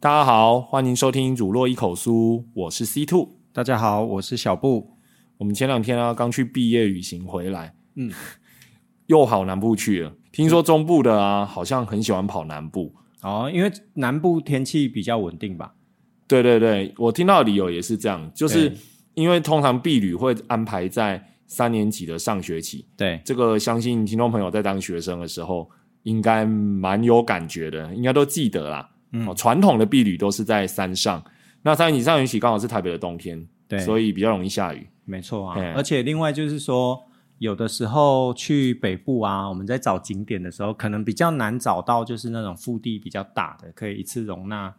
大家好，欢迎收听《乳酪一口酥》，我是 C Two。大家好，我是小布。我们前两天啊，刚去毕业旅行回来，嗯，又跑南部去了。听说中部的啊，好像很喜欢跑南部。哦，因为南部天气比较稳定吧？对对对，我听到的理由也是这样，就是因为通常避旅会安排在三年级的上学期，对，这个相信听众朋友在当学生的时候，应该蛮有感觉的，应该都记得啦。嗯哦，传统的避旅都是在山上，那三年级上学期刚好是台北的冬天，对所以比较容易下雨。没错啊嘿。而且另外就是说，有的时候去北部啊，我们在找景点的时候，可能比较难找到就是那种腹地比较大的，可以一次容纳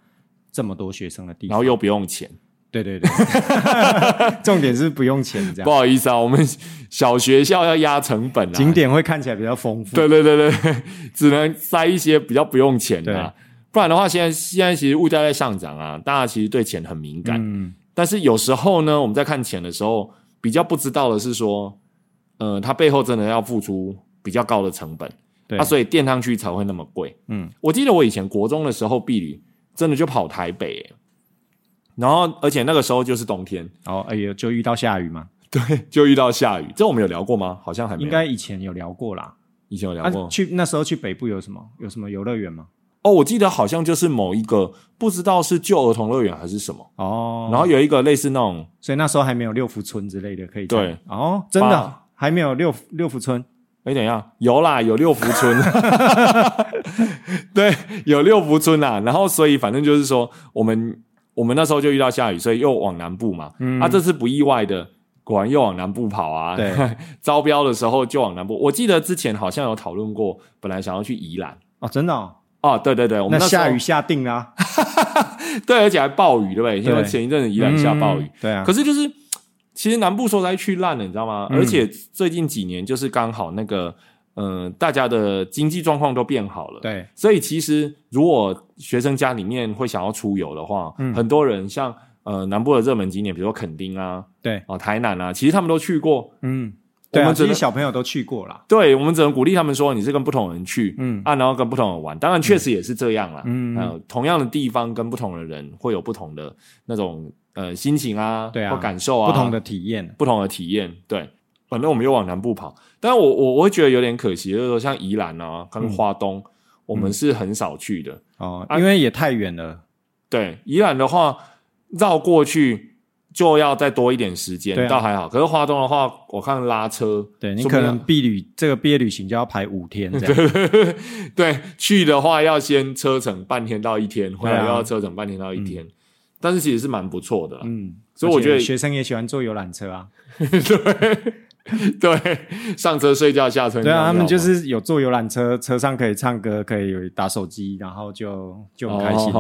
这么多学生的地方。然后又不用钱，对对对，重点是不用钱这不，好意思啊，我们小学校要压成本啊，景点会看起来比较丰富。对对对对，只能塞一些比较不用钱的、啊，不然的话，现在现在其实物价在上涨啊，大家其实对钱很敏感。嗯，但是有时候呢，我们在看钱的时候，比较不知道的是说，呃，它背后真的要付出比较高的成本，对啊，所以电商区才会那么贵。嗯，我记得我以前国中的时候，避旅真的就跑台北、欸，然后而且那个时候就是冬天，哦，哎呀，就遇到下雨嘛，对，就遇到下雨。这我们有聊过吗？好像还没有，应该以前有聊过啦。以前有聊啊过。，去那时候去北部有什么？有什么游乐园吗？哦，我记得好像就是某一个不知道是旧儿童乐园还是什么，哦，然后有一个类似那种所以那时候还没有六福村之类的可以对哦，真的把还没有六六福村哎，等一下，有啦，有六福村，对，有六福村啦。然后，所以反正就是说，我们我们那时候就遇到下雨，所以又往南部嘛。嗯啊，这次不意外的，果然又往南部跑啊。对，招标的时候就往南部。我记得之前好像有讨论过，本来想要去宜兰。哦，真的哦，哦，对对对，我那们那下雨下定啦，对，而且还暴雨，对不对？因为前一阵子宜兰下暴雨。嗯，对啊，可是就是，其实南部说实在去烂了，你知道吗？嗯。而且最近几年就是刚好那个，嗯、大家的经济状况都变好了，，对。所以其实如果学生家里面会想要出游的话，嗯。很多人像呃南部的热门景点，比如说垦丁啊、对，哦台南啊，其实他们都去过。嗯，我们只能小朋友都去过啦，对我们只能鼓励他们说，你是跟不同人去，嗯。啊，然后跟不同人玩。当然，确实也是这样啦。嗯。呃，同样的地方跟不同的人会有不同的那种呃心情啊，对啊或感受啊，不同的体验，不同的体验。对，反正我们又往南部跑，但是我我我会觉得有点可惜，就是说像宜兰啊跟花东，我们是很少去的。哦，啊因为也太远了，对，宜兰的话绕过去就要再多一点时间，倒还好。可是花东的话，我看拉车，对你可能毕旅这个毕业旅行就要排五天 这样，对，去的话要先车程半天到一天，回来又要车程半天到一天，但是其实是蛮不错的。嗯，所以我觉得学生也喜欢坐游览车啊，对，对上车睡觉，下车对啊，他们就是有坐游览车，车上可以唱歌，可以打手机，然后就就很开心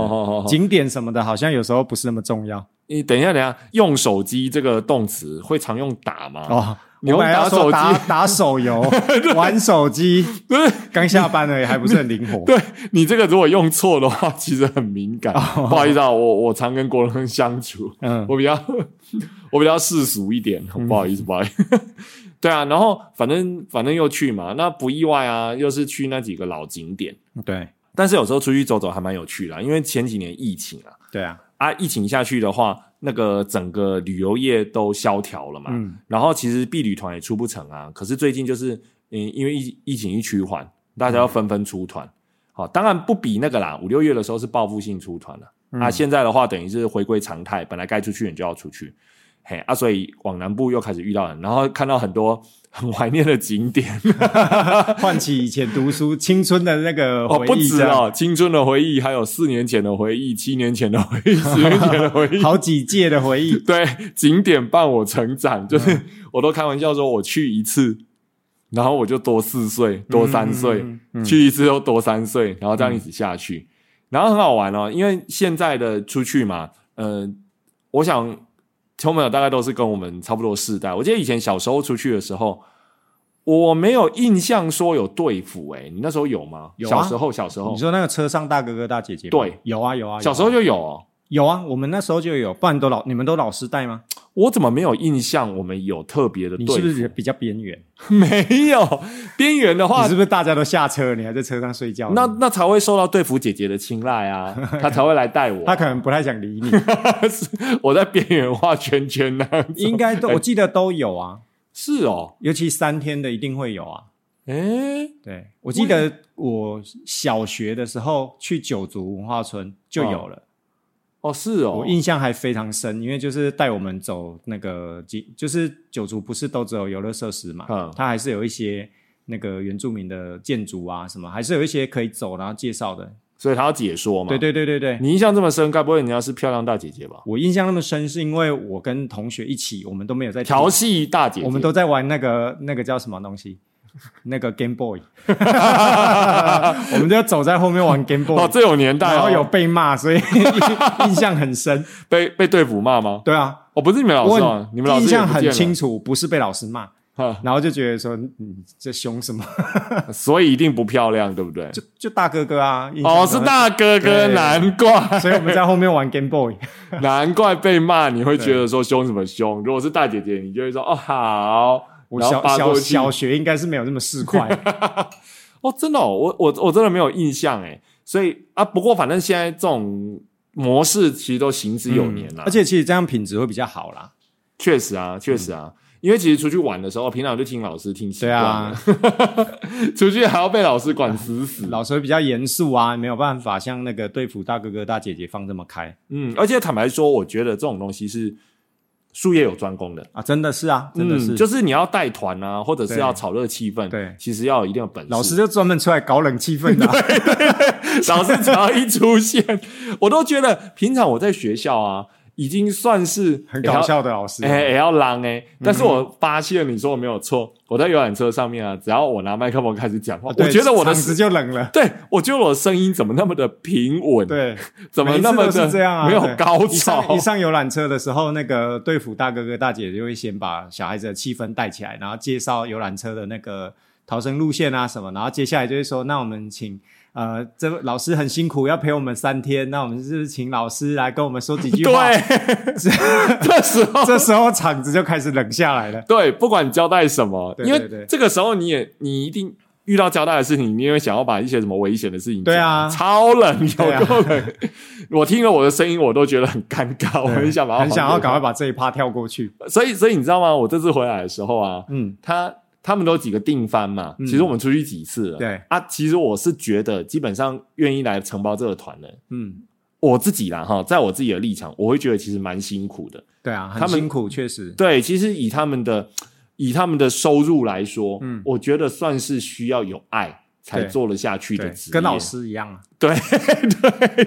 景点什么的，好像有时候不是那么重要你等一下，等一下，用手机这个动词会常用打吗？哦。你用打手打打手游、玩手机，对。刚下班而已，还不是很灵活。对你这个如果用错的话，其实很敏感。不好意思啊，我我常跟国人人相处，嗯，我比较 我比较世俗一点，不好意思，不好意思。对啊，然后反正反正又去嘛，那不意外啊，又是去那几个老景点。对。但是有时候出去走走还蛮有趣的啊，因为前几年疫情啊，对啊，啊，疫情下去的话，那个整个旅游业都萧条了嘛。嗯然后其实避旅团也出不成啊。可是最近就是，嗯，因为疫疫情一趋缓，大家要纷纷出团。好，当然不比那个啦，五六月的时候是报复性出团了。啊，现在的话等于是回归常态，本来该出去你就要出去。嘿啊，所以往南部又开始遇到人，然后看到很多很怀念的景点。唤起以前读书青春的那个哦，回不忆这样，止哦，青春的回忆，还有四年前的回忆、七年前的回忆、十年前的回忆，好几届的回忆。对，景点伴我成长，就是、我都开玩笑说，我去一次，然后我就多四岁，多三岁，嗯嗯去一次又多三岁，然后这样一直下去，然后很好玩哦，因为现在的出去嘛，呃，我想听众朋友大概都是跟我们差不多世代。我记得以前小时候出去的时候。我没有印象说有队服、欸，你那时候有吗？有啊小时候，小时候你，说那个车上大哥哥大姐姐，对有啊有啊，有啊小时候就有哦。有啊，我们那时候就有，不然都老你们都老师带吗？我怎么没有印象？我们有特别的队你是不是比较边缘？没有边缘的话你是，不是大家都下车，你还在车上睡觉？那那才会受到队服姐姐的青睐啊，她才会来带我。她可能不太想理你，我在边缘画圈圈那样子应该都我记得都有啊，是哦，尤其三天的一定会有啊。诶，对，我记得我小学的时候去九族文化村就有了，哦是哦，我印象还非常深，因为就是带我们走那个景，就是九族不是都只有游乐设施嘛，嗯它还是有一些那个原住民的建筑啊什么，还是有一些可以走然后介绍的。所以他要解说嘛。对对对对对，你印象这么深，该不会人家是漂亮大姐姐吧？我印象那么深，是因为我跟同学一起，我们都没有在调戏大姐姐，我们都在玩那个那个叫什么东西，那个 Game Boy，我们就走在后面玩 Game Boy，、哦，这有年代、哦，然后有被骂，所以 印象很深。被被队服骂吗？对啊，哦，不是你们老我师吗？你们老师印象很清楚，不是被老师骂，哈然后就觉得说，嗯，这凶什么？所以一定不漂亮，对不对？就就大哥哥啊，哦，是，大哥哥，对难怪，所以我们在后面玩 Game Boy。难怪被骂，你会觉得说凶什么凶？如果是大姐姐，你就会说哦好，我小小小学应该是没有那么市侩，哦，真的、哦，我我我真的没有印象哎，所以啊，不过反正现在这种模式其实都行之有年了、而且其实这样品质会比较好啦。确实啊，确实啊。因为其实出去玩的时候，平常就听老师听习对惯了，啊，出去还要被老师管死死。老师会比较严肃啊，没有办法像那个对付大哥哥大姐姐放这么开嗯，而且坦白说，我觉得这种东西是术业有专攻的，啊，真的是啊，真的是，嗯就是你要带团啊，或者是要炒热气氛，对。其实要有一定的本事。老师就专门出来搞冷气氛的。啊、老师只要一出现，我都觉得平常我在学校啊，已经算是很搞笑的老师。哎、也要狼哎、但是我发现你说我没有错，我在游览车上面啊，只要我拿麦克风开始讲话，对我觉得我的场子就冷了。对我觉得我的声音怎么那么的平稳，，对，怎么那么的是这样啊？没有高潮一？上游览车的时候，那个队服大哥哥大姐就会先把小孩子的气氛带起来，然后介绍游览车的那个逃生路线啊什么，然后接下来就会说，那我们请。呃，这位老师很辛苦，要陪我们三天。那我们是不是请老师来跟我们说几句话？对，这时候这时候场子就开始冷下来了。对，不管交代什么，因对对对为这个时候你也你一定遇到交代的事情，你也会想要把一些什么危险的事情讲，对啊超冷，有对啊够冷。我听了我的声音，我都觉得很尴尬，我很想把很想要赶快把这一趴跳过去。所以，所以你知道吗？我这次回来的时候啊，嗯，他他们都有几个定番嘛，其实我们出去几次了，对。啊，其实我是觉得基本上愿意来承包这个团的，嗯，我自己啦哈，在我自己的立场，我会觉得其实蛮辛苦的。对啊，他们很辛苦，确实。对，其实以他们的以他们的收入来说，嗯。我觉得算是需要有爱才做得下去的职业，跟老师一样啊，对。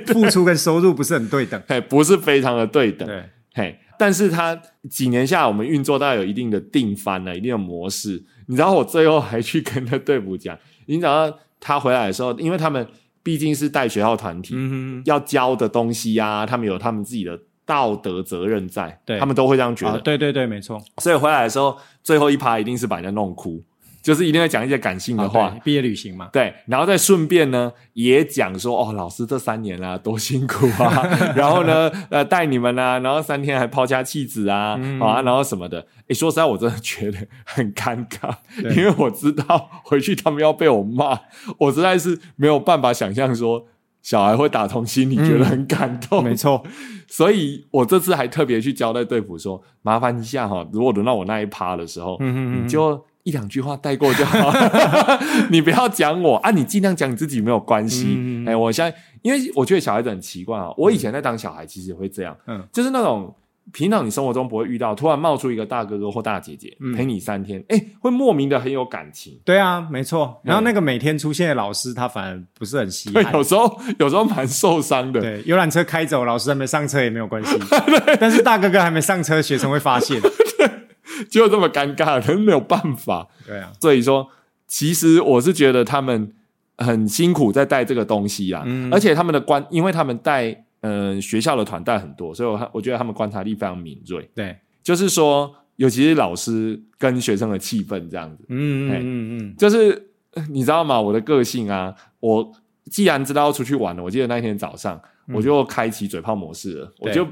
付出跟收入不是很对等。嘿，不是非常的对等，对，嘿，但是他几年下来，我们运作到有一定的定番了，一定的模式。你知道，我最后还去跟他队伍讲，你找到他回来的时候，因为他们毕竟是带学校团体，嗯要教的东西啊，他们有他们自己的道德责任在，对他们都会这样觉，得。啊，对对对，没错。所以回来的时候，最后一趴一定是把人家弄哭，就是一定要讲一些感性的啊话。对毕业旅行嘛，对，然后再顺便呢，也讲说哦，老师这三年啊 多辛苦啊，然后呢，呃，带你们啊，然后三天还抛家弃子啊，嗯啊，然后什么的。诶，说实在，我真的觉得很尴尬，因为我知道回去他们要被我骂，我实在是没有办法想象说小孩会打从心里觉得很感动，嗯没错。所以我这次还特别去交代队服说，麻烦一下哈，如果轮到我那一趴的时候，嗯嗯嗯你就一两句话带过就好，你不要讲我啊，你尽量讲你自己没有关系。哎、我现在因为我觉得小孩子很奇怪啊，我以前在当小孩其实也会这样，嗯就是那种。平常你生活中不会遇到，突然冒出一个大哥哥或大姐姐、嗯陪你三天，哎、会莫名的很有感情。对啊，没错。然后那个每天出现的老师，他反而不是很稀对，罕。有时候有时候蛮受伤的。对，游览车开走，老师还没上车也没有关系。但是大哥哥还没上车，学生会发现。就这么尴尬，人没有办法。对啊，所以说，其实我是觉得他们很辛苦在带这个东西啊，嗯而且他们的观，因为他们带呃学校的团带很多，所以我我觉得他们观察力非常敏锐。对，就是说，尤其是老师跟学生的气氛这样子，嗯嗯嗯嗯，就是呃你知道吗？我的个性啊，我既然知道要出去玩了，我记得那一天早上。我就开启嘴炮模式了，我就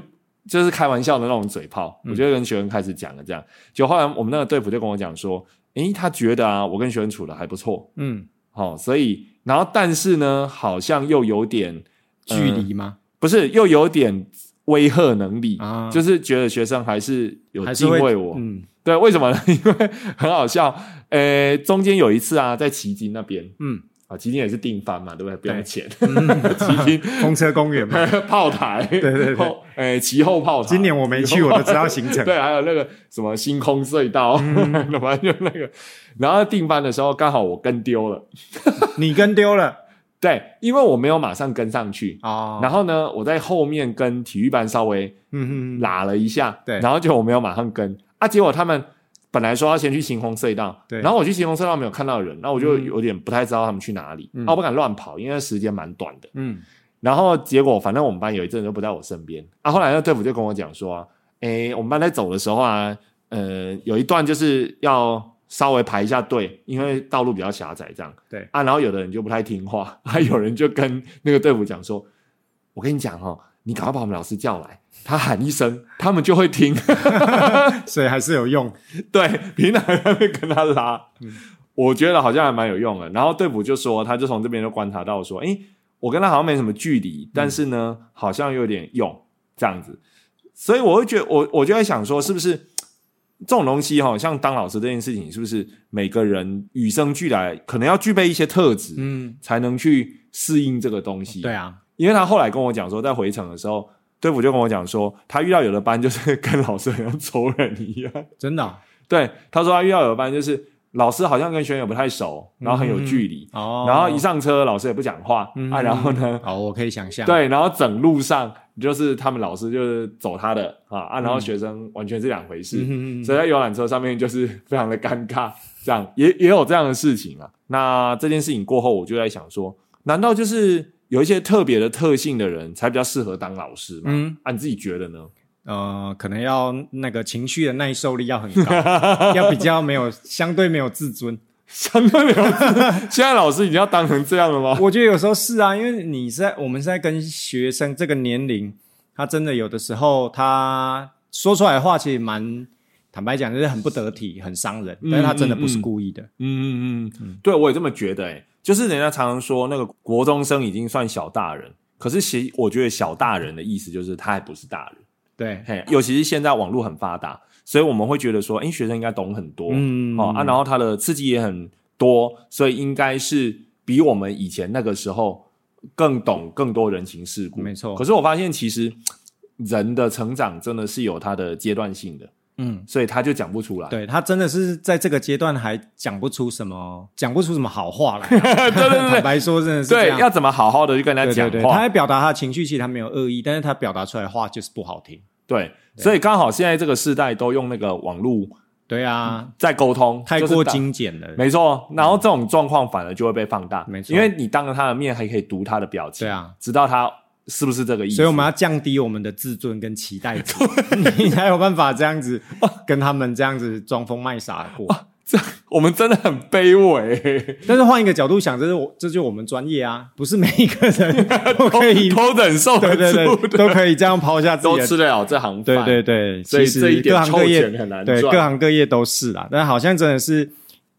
就是开玩笑的那种嘴炮，嗯我就跟学生开始讲了这样。就后来我们那个队服就跟我讲说，诶，他觉得啊，我跟学生处的还不错，嗯，好、所以然后但是呢，好像又有点距离吗？不是，又有点威吓能力，啊就是觉得学生还是有敬畏我。嗯对，为什么呢？因为很好笑，诶，中间有一次啊，在奇经那边嗯，啊，旗津也是定番嘛，对不对？不用对钱，旗津 风车公园嘛。炮台，对对对后呃，旗后炮台。今年我没去，我都知道行程。对，还有那个什么星空隧道，嗯反正就那个。然后定番的时候，刚好我跟丢了，你跟丢了对，因为我没有马上跟上去。哦。然后呢，我在后面跟体育班稍微嗯嗯嗯，拉了一下，对然后就我没有马上跟啊，结果他们本来说要先去晴空隧道，对。然后我去晴空隧道没有看到人，那我就嗯。有点不太知道他们去哪里，嗯。啊，我不敢乱跑，因为时间蛮短的。嗯。然后结果反正我们班有一阵都不在我身边啊，后来那队服就跟我讲说啊，诶，我们班在走的时候啊，呃，有一段就是要稍微排一下队，因为道路比较狭窄，这样。对。啊，然后有的人就不太听话，还 有人就跟那个队服讲说，我跟你讲哦，你赶快把我们老师叫来，他喊一声，他们就会听。所以还是有用。对，平常在那边跟他拉，我觉得好像还蛮有用的。然后队服就说，他就从这边就观察到说，诶，我跟他好像没什么距离，但是呢，好像有点用这样子。所以我会觉得，我我就在想说，是不是这种东西哈、像当老师这件事情，是不是每个人与生俱来，可能要具备一些特质，嗯，才能去适应这个东西？对啊，因为他后来跟我讲说，在回程的时候，队服就跟我讲说，他遇到有的班就是跟老师很像仇人一样。真的哦对，他说他遇到有的班就是老师好像跟学员不太熟，然后很有距离，哦。然后一上车老师也不讲话、嗯啊，然后呢，哦，我可以想象。，对，然后整路上就是他们老师就是走他的啊啊，然后学生完全是两回事，所以在游览车上面就是非常的尴尬，这样也也有这样的事情啊。那这件事情过后，我就在想说，难道就是有一些特别的特性的人才比较适合当老师嘛？嗯啊，你自己觉得呢？呃，可能要那个情绪的耐受力要很高，要比较没有相对没有自尊。相对没有，现在老师已经要当成这样了吗？我觉得有时候是啊，因为你是在我们是在跟学生这个年龄，他真的有的时候他说出来的话，其实蛮坦白讲，就是很不得体，很伤人。但是他真的不是故意的。嗯嗯嗯，对我也这么觉得、欸。就是人家常常说那个国中生已经算小大人，可是其我觉得小大人的意思就是他还不是大人。对，嘿，尤其是现在网络很发达，所以我们会觉得说，哎、学生应该懂很多，嗯。哦啊，然后他的刺激也很多，所以应该是比我们以前那个时候更懂更多人情世故。没错。可是我发现其实人的成长真的是有它的阶段性的，嗯，所以他就讲不出来。对他真的是在这个阶段还讲不出什么，讲不出什么好话来啊、对对对坦白说，真的是这对，样。要怎么好好的去跟他对对对，讲话？他在表达他的情绪，其实他没有恶意，但是他表达出来的话就是不好听。对，所以刚好现在这个时代都用那个网络对啊，在沟通，太过精简了。没错，然后这种状况反而就会被放大，没错因为你当着他的面还可以读他的表情，对啊，知道他是不是这个意思。所以我们要降低我们的自尊跟期待值，你才有办法这样子跟他们这样子装疯卖傻地过。这我们真的很卑微，但是换一个角度想，这是我这就我们专业啊，不是每一个人 都可以，都忍受得对对住对，都可以这样抛下自己。都吃得了这行对饭。对对，所以其实这一点各行各业臭钱很难对赚各行各业都是啦，但好像真的是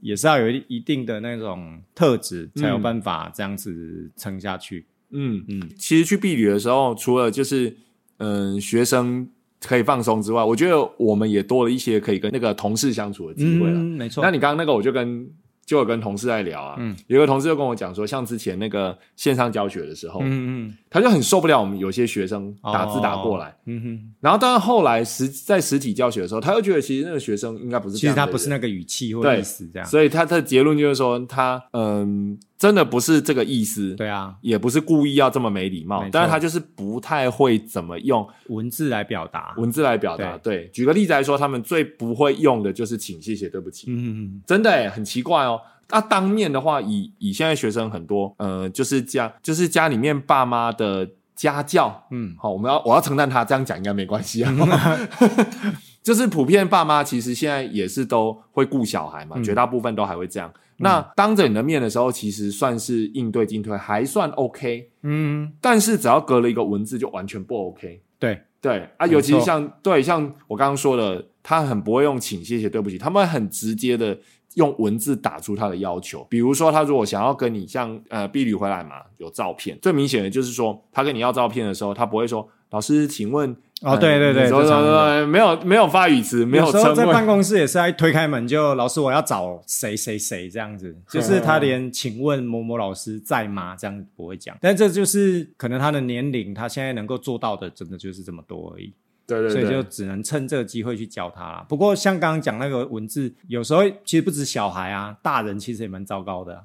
也是要有一一定的那种特质，才有嗯办法这样子撑下去。嗯嗯嗯，其实去避旅的时候，除了就是嗯学生可以放松之外，我觉得我们也多了一些可以跟那个同事相处的机会了。嗯，没错。那你刚刚那个，我就跟就有跟同事在聊啊，嗯有一个同事就跟我讲说，像之前那个线上教学的时候，嗯嗯他就很受不了我们有些学生打字打过来，嗯哼，然后当然后来实在实体教学的时候，他又觉得其实那个学生应该不是其实他不是那个语气或对意思这样。所以他的结论就是说，他嗯真的不是这个意思，对啊，也不是故意要这么没礼貌，但是他就是不太会怎么用文字来表达。文字来表达。对，举个例子来说，他们最不会用的就是请、谢谢、对不起。嗯嗯嗯真的诶，很奇怪哦。那、当面的话，以以现在学生很多，呃，就是家就是家里面爸妈的家教，嗯好，我们要我要承担他这样讲应该没关系啊。就是普遍爸妈其实现在也是都会顾小孩嘛，嗯绝大部分都还会这样。那当着你的面的时候，其实算是应对进退还算 OK，嗯，但是只要隔了一个文字就完全不 OK。对，对。啊，尤其是像对像我刚刚说的，他很不会用请、谢谢、对不起，他们很直接的用文字打出他的要求。比如说，他如果想要跟你像呃婢女回来嘛，有照片，最明显的就是说，他跟你要照片的时候，他不会说老师，请问哦对对对你说这常说说没有没有发语词，没有时候，在办公室也是在推开门就老师我要找谁谁谁这样子，就是他连请问某某老师在吗？这样不会讲，但这就是可能他的年龄，他现在能够做到的真的就是这么多而已。对对所以就，只能趁这个机会去教他啦。不过像刚刚讲那个文字，有时候其实不止小孩啊，大人其实也蛮糟糕的啊、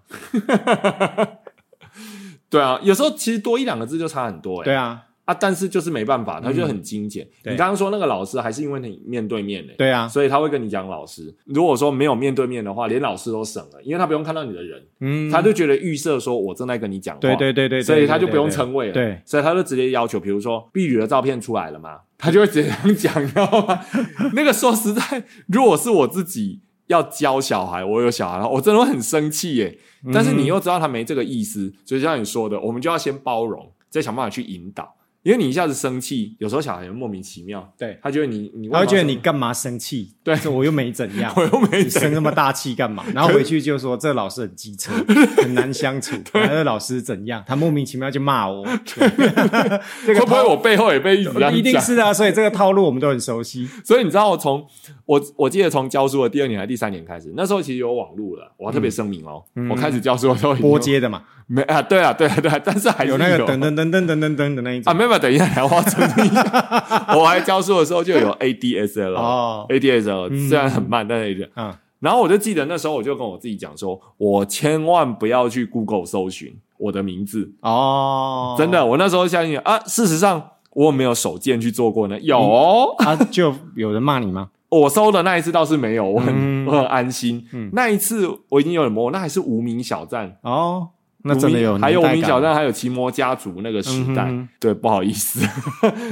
对啊，有时候其实多一两个字就差很多哎、对啊，啊，但是就是没办法，他就很精简。对。你刚刚说那个老师还是因为你面对面呢、对啊，所以他会跟你讲老师。如果说没有面对面的话，连老师都省了，因为他不用看到你的人，嗯，他就觉得预设说我正在跟你讲话，对对对对，所以他就不用称谓了，对，所以他就直接要求，比如说碧宇的照片出来了嘛，他就会直接这样讲，你知道吗？那个说实在，如果是我自己要教小孩，我有小孩，我真的会很生气耶。但是你又知道他没这个意思，所以像你说的，我们就要先包容，再想办法去引导。因为你一下子生气，有时候小孩莫名其妙，对，他觉得你你他会觉得你为干嘛生气？对我又没怎样 我又没你生那么大气干嘛？然后回去就说这老师很机车，很难相处。然后这老师怎样？他莫名其妙就骂我，这个会不会套我背后也被一直一定？是啊，所以这个套路我们都很熟悉。所以你知道，我从我我记得从教书的第二年还是第三年开始，那时候其实有网路了。我要特别声明哦，我开始教书的时候已经有拨接的嘛，没啊？对啊，对啊，对啊，但是还是有那个噔噔噔噔噔噔噔的那一啊，种。没有，没有等一下，我要澄清一下。我还教书的时候就有 ADSL 哦 ADSL 虽然很慢，但是嗯，然后我就记得那时候我就跟我自己讲说，我千万不要去 Google 搜寻我的名字，哦，真的，我那时候相信啊，事实上我有没有手贱去做过呢？有哦，啊，就有人骂你吗？我搜的那一次倒是没有，我很、嗯我很安心。嗯那一次我已经有点模糊，那还是无名小站。哦，那真的有还有无名小站，还有奇摩家族那个时代。嗯对，不好意思，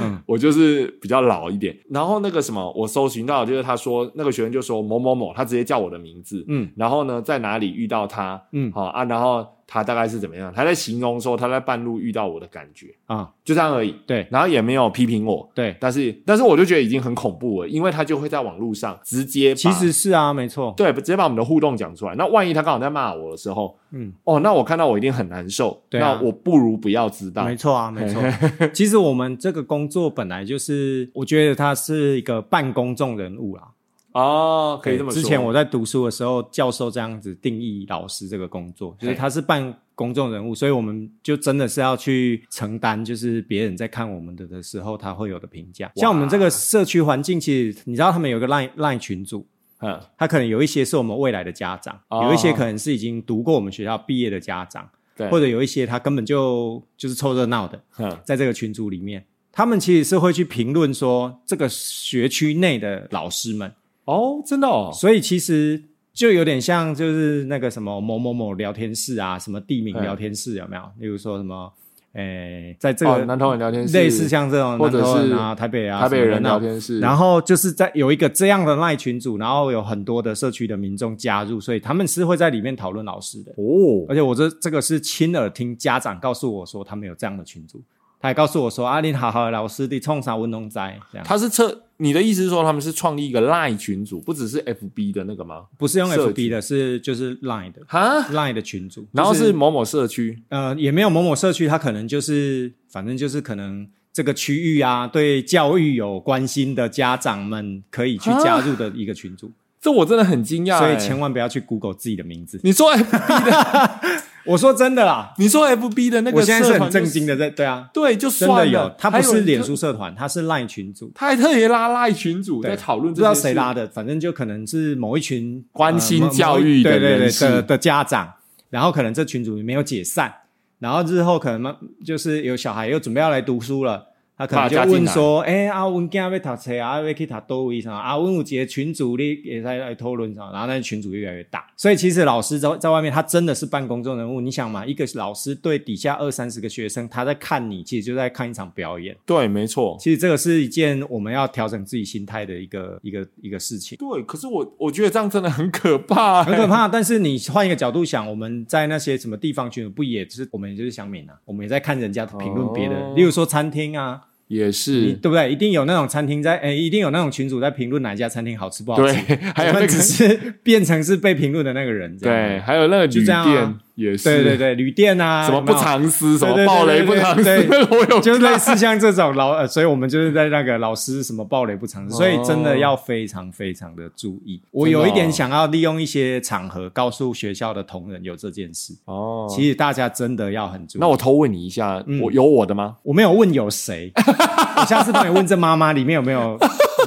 嗯。我就是比较老一点。然后那个什么，我搜寻到就是他说那个学生就说某某某，他直接叫我的名字，嗯。然后呢在哪里遇到他，嗯。好、啊，然后他大概是怎么样？他在形容说他在半路遇到我的感觉，啊，就这样而已。对然后也没有批评我，对，但是但是我就觉得已经很恐怖了，因为他就会在网络上直接其实是啊，没错，对直接把我们的互动讲出来。那万一他刚好在骂我的时候，嗯，哦，那我看到我一定很难受，对啊那我不如不要知道。没错啊，没错。其实我们这个工作本来就是，我觉得他是一个半公众人物啦。哦，可以这么说。之前我在读书的时候，教授这样子定义老师这个工作，就是他是半公众人物，所以我们就真的是要去承担，就是别人在看我们的的时候，他会有的评价。像我们这个社区环境，其实你知道，他们有个 line line 群组，嗯，他可能有一些是我们未来的家长，哦。有一些可能是已经读过我们学校毕业的家长，对，或者有一些他根本就就是凑热闹的，嗯。在这个群组里面，他们其实是会去评论说这个学区内的老师们，哦，真的哦，所以其实就有点像就是那个什么某某某聊天室啊，什么地名嗯聊天室有没有？例如说什么，诶，在这个哦南投人聊天室类似像这种或者南投人是啊、台北啊、台北人聊天室，然后就是在有一个这样的赖群组，然后有很多的社区的民众加入，所以他们是会在里面讨论老师的。哦，而且我这这个是亲耳听家长告诉我说，他们有这样的群组，他还告诉我说，啊，你好好的老师，你冲啥文农斋这样，他是测你的意思是说他们是创立一个 Line 群组，不只是 FB 的那个吗？不是用社 FB 的，是就是 Line 的。哈，Line 的群组，然后就是某某社区，呃也没有某某社区，它可能就是反正就是可能。这个区域啊，对教育有关心的家长们可以去加入的一个群组，这我真的很惊讶、所以欸。千万不要去 Google 自己的名字。你说 FB 的，我说真的啦，你说 FB 的那个我现在是很震惊的在，对啊，对，就真算了，的有，他不是脸书社团，他是 Line 群组，他还特别拉赖群组在讨论不知道谁拉的，反正就可能是某一群关心教育的对对对的的家长，然后可能这群组没有解散，然后日后可能嘛就是有小孩又准备要来读书了，他可能就问说：“哎、啊，阮囝要读册啊，要去读多位啥？啊，阮有一个群主，你也在来讨论啥？”然后那群组越来越大，所以其实老师在在外面，他真的是半公众人物。你想嘛，一个老师对底下二三十个学生，他在看你，其实就在看一场表演。对，没错。其实这个是一件我们要调整自己心态的一个一个一个事情。对，可是我我觉得这样真的很可怕、很可怕。但是你换一个角度想，我们在那些什么地方群组，不也是我们也就是乡民啊？我们也在看人家评论别的，哦例如说餐厅啊，也是。对不对？一定有那种餐厅在，诶，一定有那种群主在评论哪一家餐厅好吃不好吃对吃。，还有那只是变成是被评论的那个人，对，还有那个旅就这样也是，对对对，旅店啊，什么不藏私，什么暴雷不藏私 我有就是类似像这种老，呃，所以我们就是在那个老师什么暴雷不藏私，所以真的要非常非常的注意。我有一点想要利用一些场合告诉学校的同仁有这件事，哦。其实大家真的要很注意。那我偷问你一下，嗯我有我的吗？我没有问有谁，我下次帮你问这妈妈里面有没有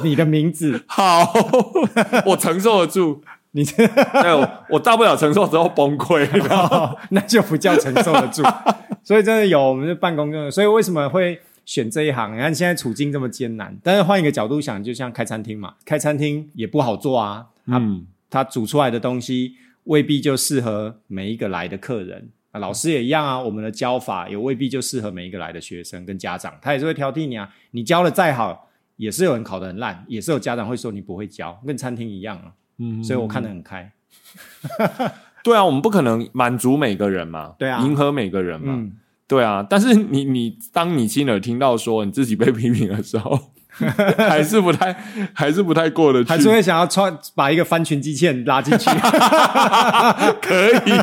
你的名字。好，我承受得住。你这 对，我我大不了承受之后崩溃。哦，那就不叫承受得住。所以真的有我们是办公用的，所以为什么会选这一行？你看现在处境这么艰难，但是换一个角度想，就像开餐厅嘛，开餐厅也不好做啊。它、嗯，他煮出来的东西未必就适合每一个来的客人。啊，老师也一样啊，我们的教法也未必就适合每一个来的学生跟家长，他也是会挑剔你啊。你教的再好，也是有人考得很烂，也是有家长会说你不会教，跟餐厅一样啊。嗯所以我看得很开。对啊，我们不可能满足每个人嘛，对啊迎合每个人嘛，嗯，对啊。但是你你当你亲耳听到说你自己被批评的时候，还是不太还是不太过得去，还是会想要穿把一个翻裙机器人拉进去。可以，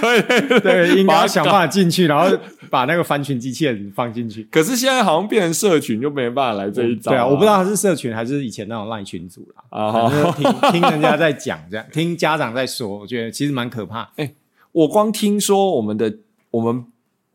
对对 对，应该要想办法。法进去，然后 把那个翻群机器人放进去。可是现在好像变成社群，就没办法来这一招、对啊，我不知道他是社群还是以前那种赖群组啦。啊。反哈正听听人家在讲，这样听家长在说，我觉得其实蛮可怕。哎我光听说我们的我们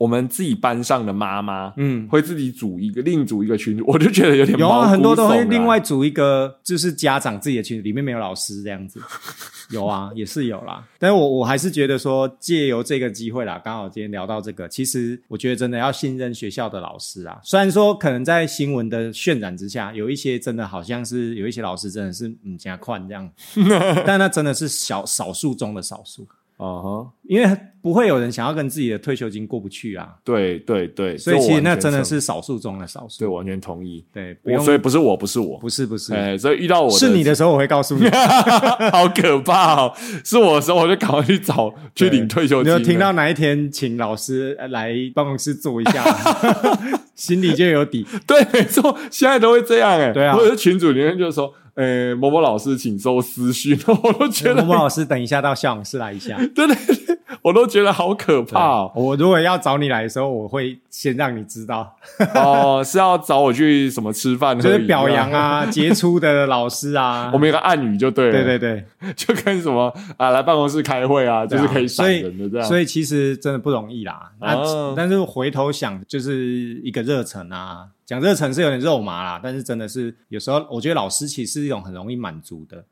我们自己班上的妈妈，嗯，会自己组一个另组一个群组，我就觉得有点有啊，很多都会另外组一个，就是家长自己的群组，里面没有老师这样子。有啊，也是有啦。但是我我还是觉得说，借由这个机会啦，刚好今天聊到这个，其实我觉得真的要信任学校的老师啊。虽然说可能在新闻的渲染之下，有一些真的好像是有一些老师真的是嗯加宽这样，但那真的是小少数中的少数，啊哈，因为不会有人想要跟自己的退休金过不去啊。对对对，所以其实那真的是是少数中的少数。对，完全同意。对，不用所以不是我，不是我，不是不是，哎，所以遇到我是你的时候我会告诉你。好可怕哦！是我的时候，我就赶快去找去领退休金。你有听到哪一天请老师呃来办公室坐一下，心里就有底。对，没错，现在都会这样哎。对啊或者是群主里面就说，呃，某某老师请收私讯，我都觉得某某老师，等一下到校长室来一下。对 对对，我都觉得好可怕哦。我如果要找你来的时候，我会先让你知道，哦，是要找我去什么吃饭？就是表扬。啊，杰出的老师啊。我们有个暗语就对了，对对对，就跟什么啊，来办公室开会啊，就是可以闪人的这样。所以其实真的不容易啦。那、哦但是回头想，就是一个热忱啊，讲热忱是有点肉麻啦，但是真的是有时候我觉得老师其实是一种很容易满足的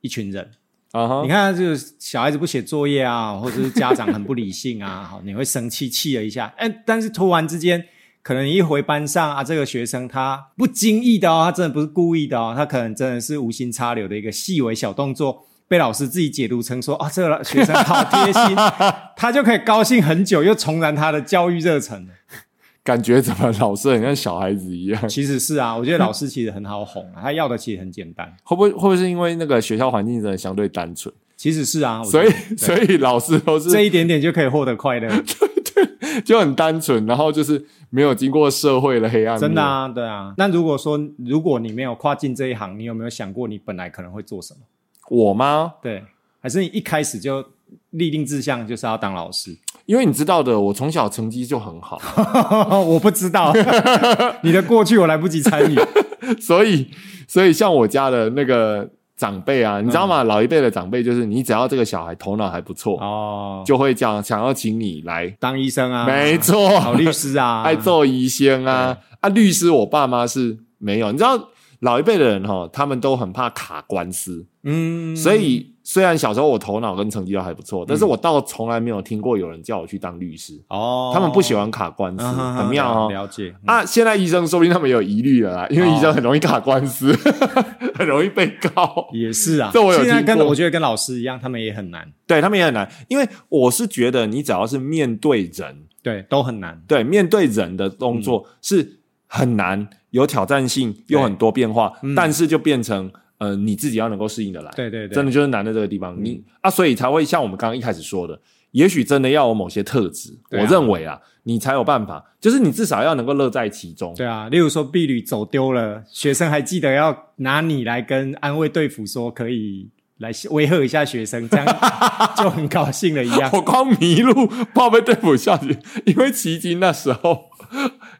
一群人。啊哈你，看，就是小孩子不写作业啊，或者是家长很不理性啊，好，你会生气，气了一下，哎，但是突然之间，可能你一回班上啊，这个学生他不经意的哦，他真的不是故意的哦，他可能真的是无心插柳的一个细微小动作，被老师自己解读成说啊，这个学生好贴心，他就可以高兴很久，又重燃他的教育热忱了。感觉怎么老师很像小孩子一样？其实是啊，我觉得老师其实很好哄啊，他要的其实很简单。会不会会不会是因为那个学校环境真的相对单纯，其实是啊，所以所以老师都是这一点点就可以获得快乐。对对就很单纯，然后就是没有经过社会的黑暗。真的啊，对啊。那如果说如果你没有跨进这一行，你有没有想过你本来可能会做什么？我吗？对，还是你一开始就立定志向就是要当老师？因为你知道的，我从小成绩就很好，我不知道。你的过去，我来不及参与。所以所以像我家的那个长辈啊，你知道吗？老一辈的长辈就是你只要这个小孩头脑还不错，哦，就会讲想要请你来，当医生啊，没错，考律师啊，爱做医生啊。啊！律师我爸妈是没有，你知道老一辈的人哈，他们都很怕卡官司，嗯，所以虽然小时候我头脑跟成绩都还不错，但是我倒从来没有听过有人叫我去当律师，哦，他们不喜欢卡官司，嗯很妙哦。了解，嗯。啊，现在医生说不定他们有疑虑了啦，因为医生很容易卡官司，很容易被告。也是啊，这我有听过。跟我觉得跟老师一样，他们也很难，对他们也很难，因为我是觉得你只要是面对人，对，都很难，对面对人的动嗯。作是很难，有挑战性，又很多变化，但是就变成呃你自己要能够适应的来，对对对，真的就是难在这个地方。你啊，所以才会像我们刚刚一开始说的，也许真的要有某些特质，啊我认为啊，你才有办法，就是你至少要能够乐在其中。对啊，例如说婢女走丢了，学生还记得要拿你来跟安慰队服说可以来威吓一下学生，这样 就很高兴了一样。我光迷路，怕被对付下去，因为奇经那时候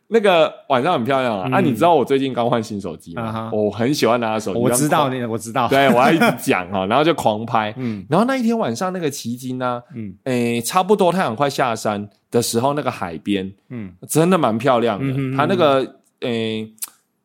那个晚上很漂亮啊。啊，你知道我最近刚换新手机吗？我很喜欢拿的手机，我知道那个我知道，对我要一直讲哈，然后就狂拍。嗯然后那一天晚上那个奇经呢，嗯诶，差不多太阳快下山的时候，那个海边嗯真的蛮漂亮的。它那个诶。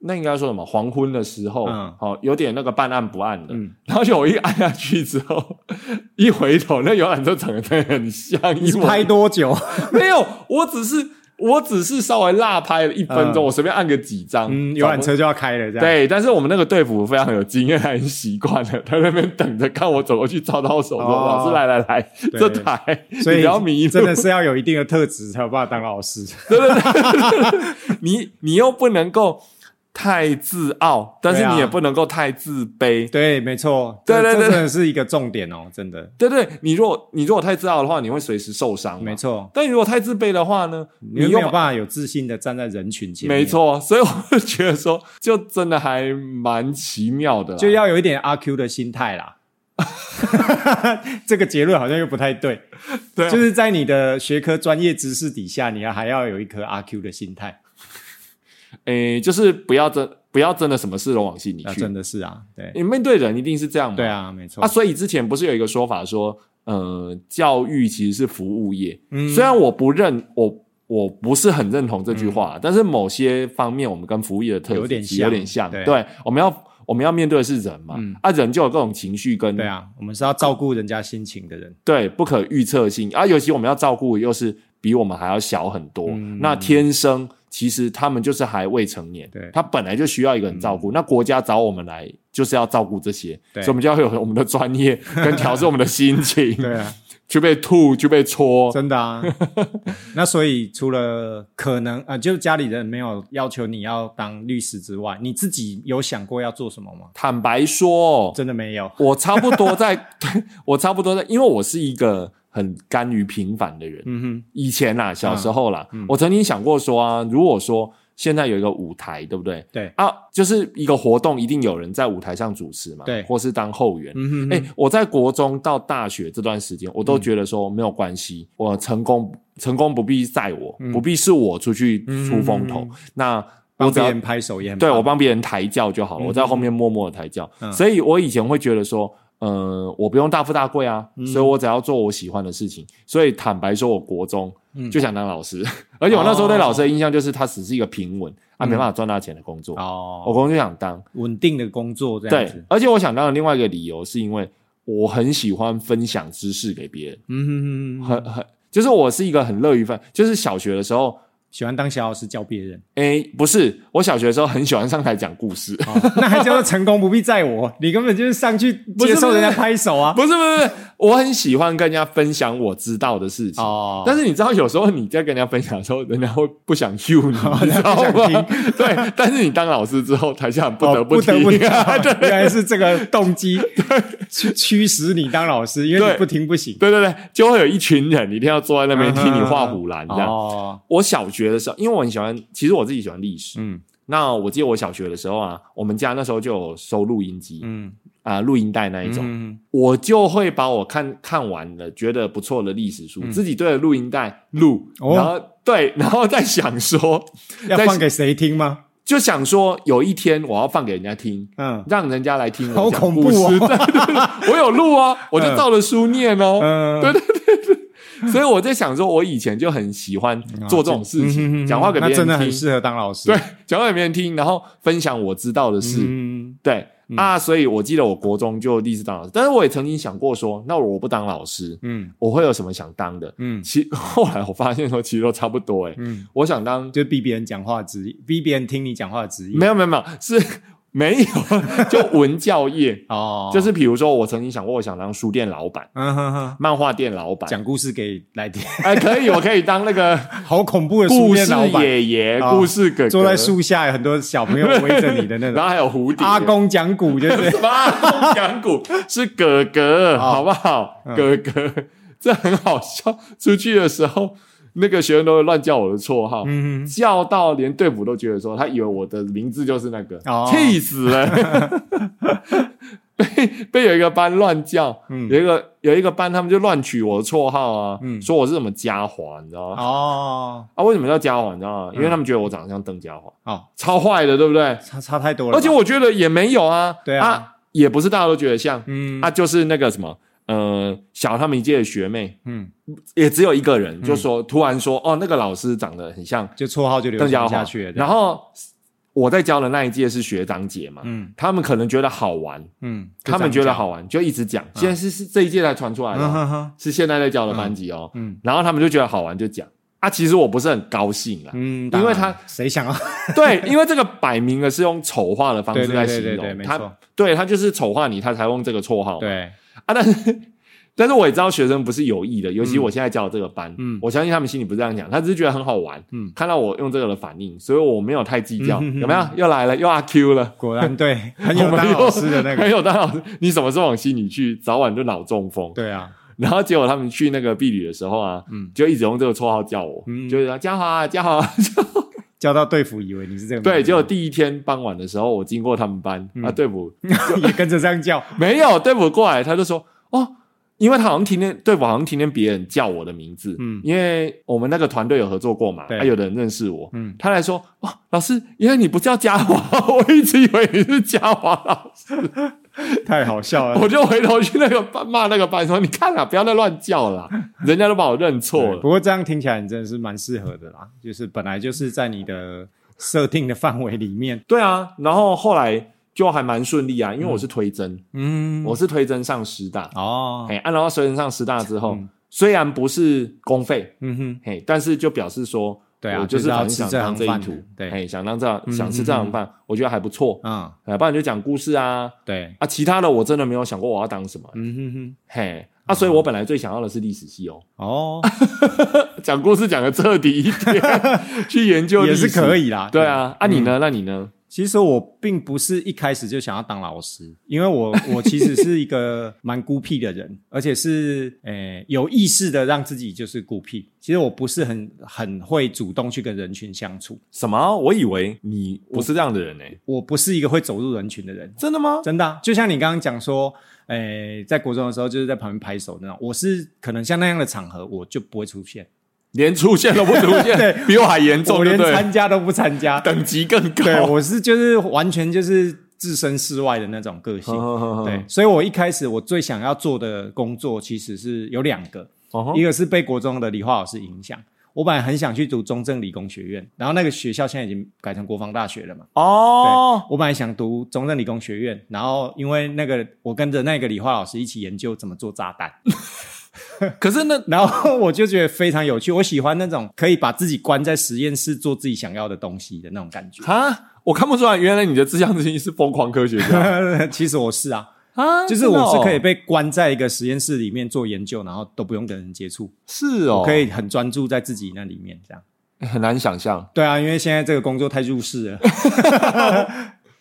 那应该说什么？黄昏的时候，嗯好、有点那个半暗不暗的。嗯然后就我一按下去之后，一回头，那游览车长得很像你是拍多久？没有，我只是我只是稍微落拍了一分钟，嗯我随便按个几张，嗯，游览车就要开了，这样。对，但是我们那个队服非常有经验，还很习惯了，他在那边等着看我走过去，招招手说：“哦老师来来来，这台，所以你不要迷路，真的是要有一定的特质才有办法当老师。对对对你你又不能够太自傲，但是你也不能够太自卑。对，没错，对对对。是一个重点哦，真的，对对，你如果你如果太自傲的话，你会随时受伤嘛。没错。但你如果太自卑的话呢，你没又有办法有自信的站在人群前面，没，错，所以我就觉得说，就真的还蛮奇妙的，就要有一点阿 Q 的心态啦。这个结论好像又不太对，对啊。就是在你的学科专业知识底下，你要还要有一颗阿 Q 的心态诶，就是不要真不要真的什么事都往心里啊，去。真的是啊，对，你面对人一定是这样嘛？对啊，没错啊，，所以之前不是有一个说法说，呃，教育其实是服务业。嗯虽然我不认我。我不是很认同这句话，但是某些方面我们跟服务业的特质有点像有像点像。对我们要我们要面对的是人嘛，嗯啊，人就有各种情绪跟对啊，我们是要照顾人家心情的人，对不可预测性啊，尤其我们要照顾又是比我们还要小很多，嗯那天生其实他们就是还未成年，对嗯他本来就需要一个人照顾。那国家找我们来就是要照顾这些，对所以我们就要有我们的专业跟调试我们的心情，对啊，就被吐，就被戳。真的啊。那所以除了可能啊、呃，就家里人没有要求你要当律师之外，你自己有想过要做什么吗？坦白说，真的没有，我差不多在，对 我差不多在，因为我是一个很甘于平凡的人。嗯以前啦，小时候啦，我曾经想过说啊，如果说现在有一个舞台，对不对？对。啊，就是一个活动，一定有人在舞台上主持嘛，对。或是当后援。嗯哼，哎、我在国中到大学这段时间，我都觉得说没有关系，我成功成功不必在我，不必是我出去出风头。那我只要帮别人拍手也很对我帮别人抬轿就好了，我在后面默默的抬轿。所以我以前会觉得说，呃，我不用大富大贵啊，所以我只要做我喜欢的事情。所以坦白说，我国中就想当老师，而且我那时候对老师的印象就是他只是一个平稳啊，没办法赚大钱的工作。我哦，国中就想当，稳定的工作这样对子，，而且我想当的另外一个理由是因为我很喜欢分享知识给别人，嗯哼哼哼，很很就是我是一个很乐于分，就是小学的时候。喜欢当小老师教别人，哎，不是，我小学的时候很喜欢上台讲故事，哦那还叫做成功不必在我，你根本就是上去接受人家拍手啊，不是不是不是，我很喜欢跟人家分享我知道的事情。哦，但是你知道，有时候你在跟人家分享的时候，人家会不想 you 你，你知道不想吗？对，但是你当老师之后，台下不得哦不听，得不听。对原来是这个动机驱驱使你当老师，因为你不听不行。对对对，就会有一群人一定要坐在那边听你画虎兰这样。哦，我小学的时候，因为我很喜欢，其实我自己喜欢历史。嗯那我记得我小学的时候啊，我们家那时候就有收录音机嗯，啊，录音带那一种。嗯我就会把我看看完了觉得不错的历史书，自己对着录音带录，然后对，然后再想说，要放给谁听吗？就想说有一天我要放给人家听，嗯让人家来听好我讲恐怖故事。哦我有录哦，我就照着书念哦。嗯，对对对 所以我在想说，我以前就很喜欢做这种事情，讲话给别嗯那真的人听。很适合当老师。对，讲话给别人听，然后分享我知道的事，嗯对、啊，所以我记得我国中就立志当老师，但是我也曾经想过说，那我不当老师，嗯我会有什么想当的？嗯其后来我发现说，其实都差不多诶、嗯，我想当就逼别人讲话的职业，逼别人听你讲话的职业。没有没有没有是没有，就文教业，哦，就是比如说我曾经想过，我想当书店老板、嗯哼哼，漫画店老板，讲故事给来听，哎，可以，我可以当那个 好恐怖的书故事店老板，爷爷、哦故事哥哥，坐在树下，有很多小朋友围着你的那种然种。后还有蝴蝶，阿公讲古就是阿公讲古是哥哥，哦好不好？嗯哥哥，这很好笑。出去的时候，那个学生都会乱叫我的绰号，叫到连队服都觉得说，他以为我的名字就是那个，哦气死了。被被有一个班乱叫，嗯有一个有一个班他们就乱取我的绰号啊，嗯说我是什么嘉华，你知道吗？哦啊，为什么叫嘉华？你知道吗？因为他们觉得我长得像邓嘉华，哦，超坏的，对不对？差差太多了。而且我觉得也没有啊，对啊也不是大家都觉得像，嗯啊，就是那个什么，呃，小他们一届的学妹，嗯，也只有一个人，就说突然说，哦，那个老师长得很像就绰号就流邓家华传下去了。然后我在教的那一届是学长姐嘛，嗯他们可能觉得好玩，嗯，他们觉得好玩，就一直讲。现在是是这一届才传出来的是现在在教的班级哦。嗯然后他们就觉得好玩，就讲啊。其实我不是很高兴啦，嗯，因为他谁想要？对，因为这个摆明了是用丑化的方式在形容他，对他就是丑化你，他才用这个绰号。对，啊，但是但是我也知道学生不是有意的，尤其我现在教的这个班，嗯我相信他们心里不是这样讲，他只是觉得很好玩，嗯看到我用这个的反应，所以我没有太计较，有没有？又来了，又阿 Q 了。果然对，很有当老师的那个 很，有当老师，你什么时候往心里去，早晚就脑中风。对啊，然后结果他们去那个避旅的时候啊，嗯就一直用这个绰号叫我，嗯就是说嘉华，嘉华。叫到队服以为你是这样，对，结果第一天傍晚的时候，我经过他们班，嗯啊，队服 也跟着这样叫，没有队服过来，他就说哦。因为他好像听见对我好像听见别人叫我的名字，嗯。因为我们那个团队有合作过嘛，对。啊，有的人认识我，嗯，他来说哦，老师，原来你不叫嘉华，我一直以为你是嘉华老师，太好笑了。我就回头去那个班骂那个班说，你看啦，不要再乱叫了啦，人家都把我认错了，不过这样听起来你真的是蛮适合的啦，就是本来就是在你的设定的范围里面，对啊，然后后来就还蛮顺利啊，因为我是推甄，嗯，我是推甄上师大，哦，嘿，啊，然后推甄上师大之后，嗯。虽然不是公费，嗯哼，嘿，但是就表示说，对啊我就是要很想当这一途。对。嘿，想当这想吃这行饭，我觉得还不错，嗯，哎，不然就讲故事啊，对，啊，其他的我真的没有想过我要当什么，嗯哼哼，嘿，啊，所以我本来最想要的是历史系哦，哦，讲故事讲的彻底一点，去研究也是可以，以啦，对啊，啊，你呢？那你呢？其实我并不是一开始就想要当老师，因为我 我其实是一个蛮孤僻的人，而且是诶、有意识的让自己就是孤僻。其实我不是很很会主动去跟人群相处，什么？我以为你不是这样的人呢、我不是一个会走入人群的人，真的吗？真的啊、就像你刚刚讲说，诶、在国中的时候就是在旁边拍手那种，我是可能像那样的场合我就不会出现，连出现都不出现，对比我还严重，我连？参加都不参加。等级更高。对，我是就是完全就是置身事外的那种个性。对对，，所以我一开始我最想要做的工作其实是有两个，哦一个是被国中的理化老师影响。我本来很想去读中正理工学院，然后那个学校现在已经改成国防大学了嘛。哦，我本来想读中正理工学院，然后因为那个我跟着那个理化老师一起研究怎么做炸弹，可是那 然后我就觉得非常有趣。我喜欢那种可以把自己关在实验室做自己想要的东西的那种感觉。哈，我看不出来，原来你的志向之心是疯狂科学家 其实我是啊，啊就是我是可以被被关在一个实验室里面做研究，然后都不用跟人接触，是哦，可以很专注在自己那里面这样。很难想象。对啊，因为现在这个工作太入世了。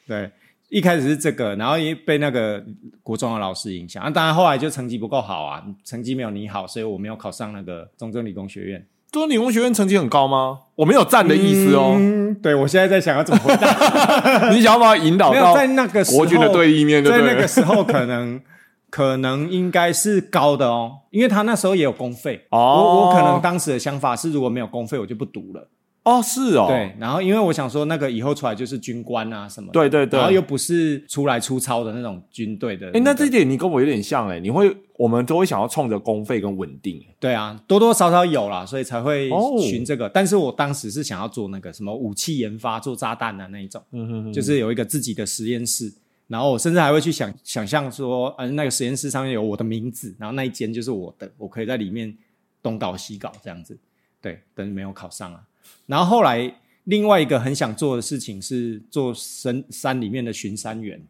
对，一开始是这个，然后也被那个国中的老师影响啊。当然后来就成绩不够好啊，成绩没有你好，所以我没有考上那个中正理工学院。中正理工学院成绩很高吗？我没有赞的意思哦，嗯，对我现在在想要怎么回答。你想要把它引导到在那个国军的对立面，对在那个时候可能 可能应该是高的哦，因为他那时候也有公费。哦我我可能当时的想法是，如果没有公费，我就不读了。哦，是哦，对，然后因为我想说，那个以后出来就是军官啊什么的，对对对然后又不是出来出操的那种军队的、哎，那这个点你跟我有点像哎，你会我们都会想要冲着公费跟稳定，对啊，多多少少有啦，所以才会哦寻这个。但是我当时是想要做那个什么武器研发，做炸弹的那一种，嗯哼哼，就是有一个自己的实验室，然后我甚至还会去想想象说，嗯、那个实验室上面有我的名字，然后那一间就是我的，我可以在里面东搞西搞这样子。对，但是没有考上啊。然后后来另外一个很想做的事情是做深山里面的巡山员，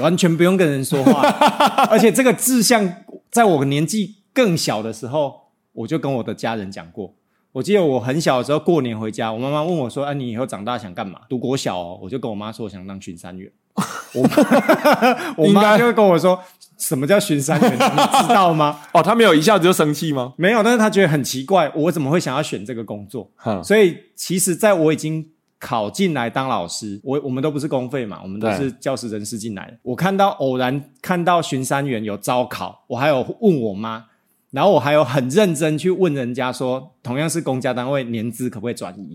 完全不用跟人说话，而且这个志向在我年纪更小的时候，我就跟我的家人讲过。我记得我很小的时候过年回家，我妈妈问我说：“啊，你以后长大想干嘛？读国小哦。”我就跟我妈说我想当巡山员。我妈 我妈就会跟我说：“什么叫巡山员？你知道吗 哦，他没有一下子就生气吗？”？没有，但是他觉得很奇怪，我怎么会想要选这个工作？哼，所以其实，在我已经考进来当老师，我我们都不是公费嘛，我们都是教师人事进来的。我看到偶然看到巡山员有招考，我还有问我妈，然后我还有很认真去问人家说，同样是公家单位，年资可不可以转移？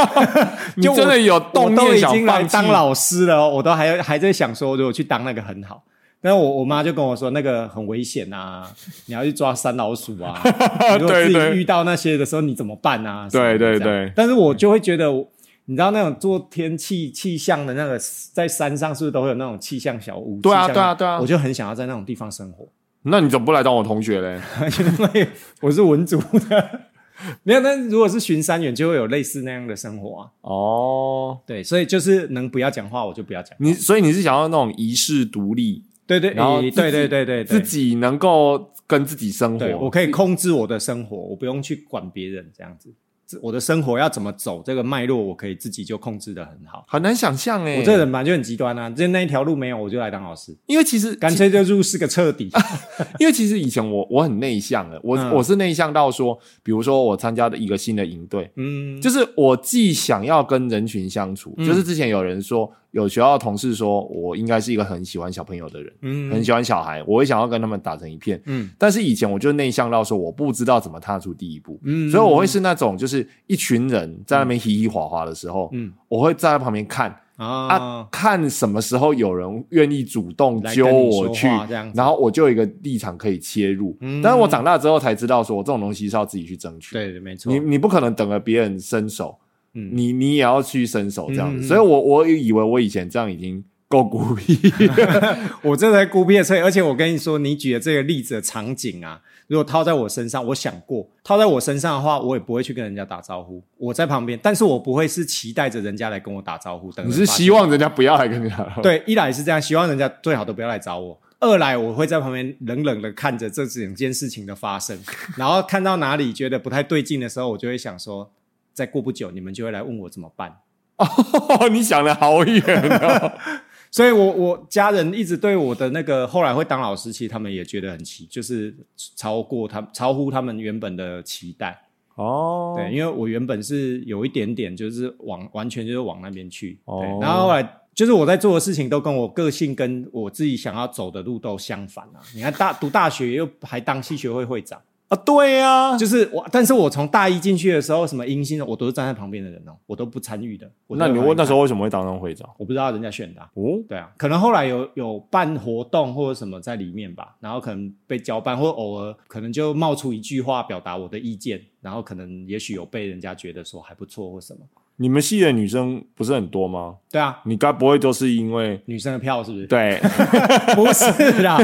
你真的有我动念想都已经来当老师了哦，我都还还在想说，如果去当那个很好。但是我我妈就跟我说，那个很危险啊，你要去抓山老鼠啊，你如果自己遇到那些的时候，你怎么办啊？对对对但是我就会觉得，你知道那种做天气气象的那个，在山上是不是都会有那种气象小屋？对啊对啊对啊我就很想要在那种地方生活，那你怎么不来当我同学嘞？因为我是文组的。没有，但如果是巡山员，就会有类似那样的生活啊。哦，对，所以就是能不要讲话，我就不要讲话。你所以你是想要那种遗世独立，对对，然后对对对对，自己能够跟自己生活我。可以控制我的生活，我不用去管别人这样子。这我的生活要怎么走，这个脉络我可以自己就控制的很好。很难想象哎，我这个人本来就很极端啊，就那一条路没有，我就来当老师，因为其实干脆就入是个彻底。因为其实以前我我很内向的，我、嗯我是内向到说，比如说我参加的一个新的营队，嗯，就是我既想要跟人群相处，嗯就是之前有人说，有学校的同事说我应该是一个很喜欢小朋友的人，嗯很喜欢小孩，我会想要跟他们打成一片。嗯但是以前我就内向到说我不知道怎么踏出第一步，嗯所以我会是那种就是一群人在那边嘻嘻哈哈的时候，嗯我会站在旁边看啊啊，看什么时候有人愿意主动揪我去然后我就有一个立场可以切入。嗯但是我长大之后才知道，说这种东西是要自己去争取。对，没错你，你不可能等着别人伸手，嗯你你也要去伸手这样子。所以我我以为我以前这样已经够孤僻。我这才孤僻的策，而且我跟你说，你举的这个例子的场景啊，如果套在我身上，我想过套在我身上的话，我也不会去跟人家打招呼，我在旁边，但是我不会是期待着人家来跟我打招呼。等你是希望人家不要来跟你打招呼？对，一来是这样，希望人家最好都不要来找我；二来我会在旁边冷冷的看着这整件事情的发生，然后看到哪里觉得不太对劲的时候，我就会想说，再过不久你们就会来问我怎么办。哦，你想的好远哦。所以我，我家人一直对我的那个后来会当老师，其实他们也觉得很奇，就是超过他超乎他们原本的期待。哦，对，因为我原本是有一点点就是往完全就是往那边去，哦对，然后后来就是我在做的事情都跟我个性跟我自己想要走的路都相反啊。你看大读大学又还当系学会会长，啊，对呀、就是我，但是我从大一进去的时候，什么迎新的我都是站在旁边的人哦，我都不参与的。那你问那时候，候为什么会当上会长？我不知道人家选的啊、哦，对啊，可能后来有有办活动或者什么在里面吧，然后可能被交办，或偶尔可能就冒出一句话表达我的意见，然后可能也许有被人家觉得说还不错或什么。你们系的女生不是很多吗？对啊，你该不会都是因为女生的票是不是？对 不是啦，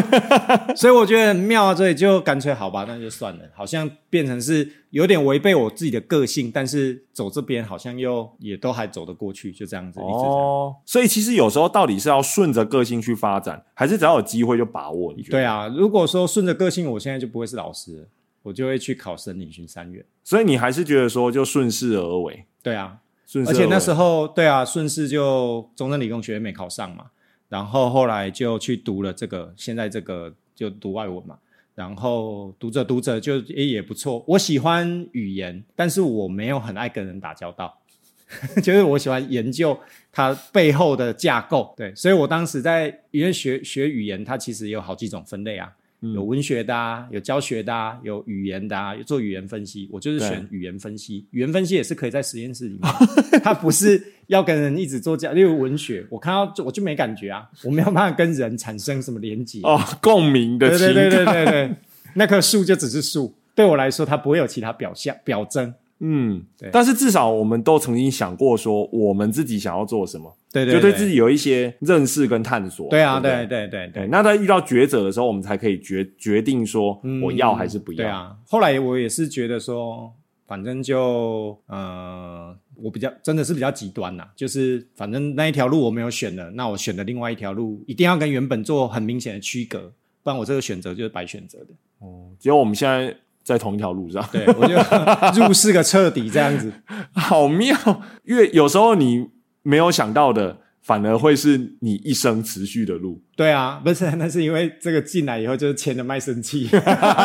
所以我觉得很妙啊，所以就干脆好吧，那就算了。好像变成是有点违背我自己的个性，但是走这边好像又也都还走得过去，就这样子。哦，所以其实有时候到底是要顺着个性去发展，还是只要有机会就把握？你觉得？对啊，如果说顺着个性，我现在就不会是老师了，我就会去考森林巡三院。所以你还是觉得说就顺势而为，对啊，而且那时候对啊，顺势就中正理工学院没考上嘛，然后后来就去读了这个，现在这个就读外文嘛。然后读着读着就诶也不错，我喜欢语言，但是我没有很爱跟人打交道，就是我喜欢研究它背后的架构。对，所以我当时在因为学学语言，它其实有好几种分类啊，嗯有文学的啊，有教学的啊，有语言的啊，有做语言分析。我就是对选语言分析，语言分析也是可以在实验室里面，它不是要跟人一直做这样。例如文学，我看到就我就没感觉啊，我没有办法跟人产生什么连接。哦，共鸣的情感，对对对对对，那棵树就只是树，对我来说它不会有其他表象表征。嗯对，但是至少我们都曾经想过说，我们自己想要做什么，对对就对自己有一些认识跟探索。对啊，对对对。对，那在遇到抉择的时候，我们才可以决决定说我要还是不要。对啊，后来我也是觉得说，反正就呃，我比较真的是比较极端呐，就是反正那一条路我没有选了，那我选的另外一条路一定要跟原本做很明显的区隔，不然我这个选择就是白选择的。哦，只有我们现在在同一条路上，对我就入世个彻底这样子。好妙。因为有时候你没有想到的，反而会是你一生持续的路。对啊，不是，那是因为这个进来以后就是签了卖身契，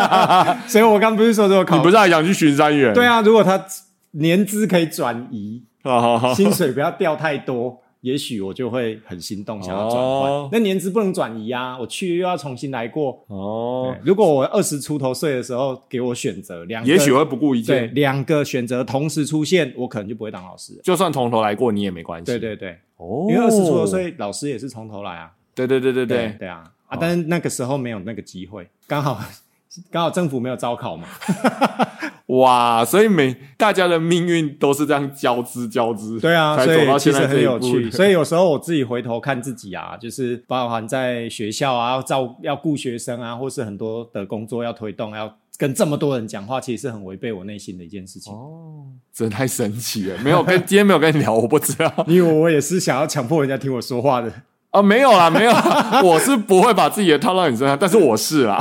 所以我刚不是说这个考你不是还想去巡山员？对啊，如果他年资可以转移，好好好，薪水不要掉太多，也许我就会很心动，想要转换。哦那年资不能转移啊，我去又要重新来过。哦对，如果我二十出头岁的时候给我选择两个，也许会不顾一对切，两个选择同时出现，我可能就不会当老师了。就算从头来过，你也没关系。对对对，哦，因为二十出头，岁老师也是从头来啊。对对对对对对，对啊啊！但是那个时候没有那个机会，刚好刚好政府没有招考嘛。哇！所以每大家的命运都是这样交织交织，对啊，才所走到现以其实很有趣。所以有时候我自己回头看自己啊，就是包含在学校啊，要照要顾学生啊，或是很多的工作要推动，要跟这么多人讲话，其实是很违背我内心的一件事情。哦，真的太神奇了！没有跟今天没有跟你聊，我不知道 因为我也是想要强迫人家听我说话的。啊，没有啦，没有啦，我是不会把自己的套到你身上，但是我是啦。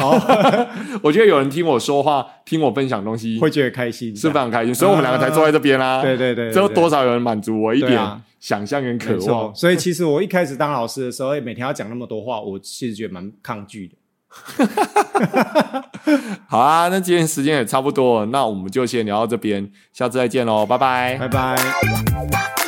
我觉得有人听我说话，听我分享东西，会觉得开心，是非常开心，所以我们两个才坐在这边啦。对对对对这有多少有人满足我一点想象跟渴望？。所以其实我一开始当老师的时候，每天要讲那么多话，我其实觉得蛮抗拒的。好啊，那今天时间也差不多了，那我们就先聊到这边，下次再见喽，拜拜拜拜。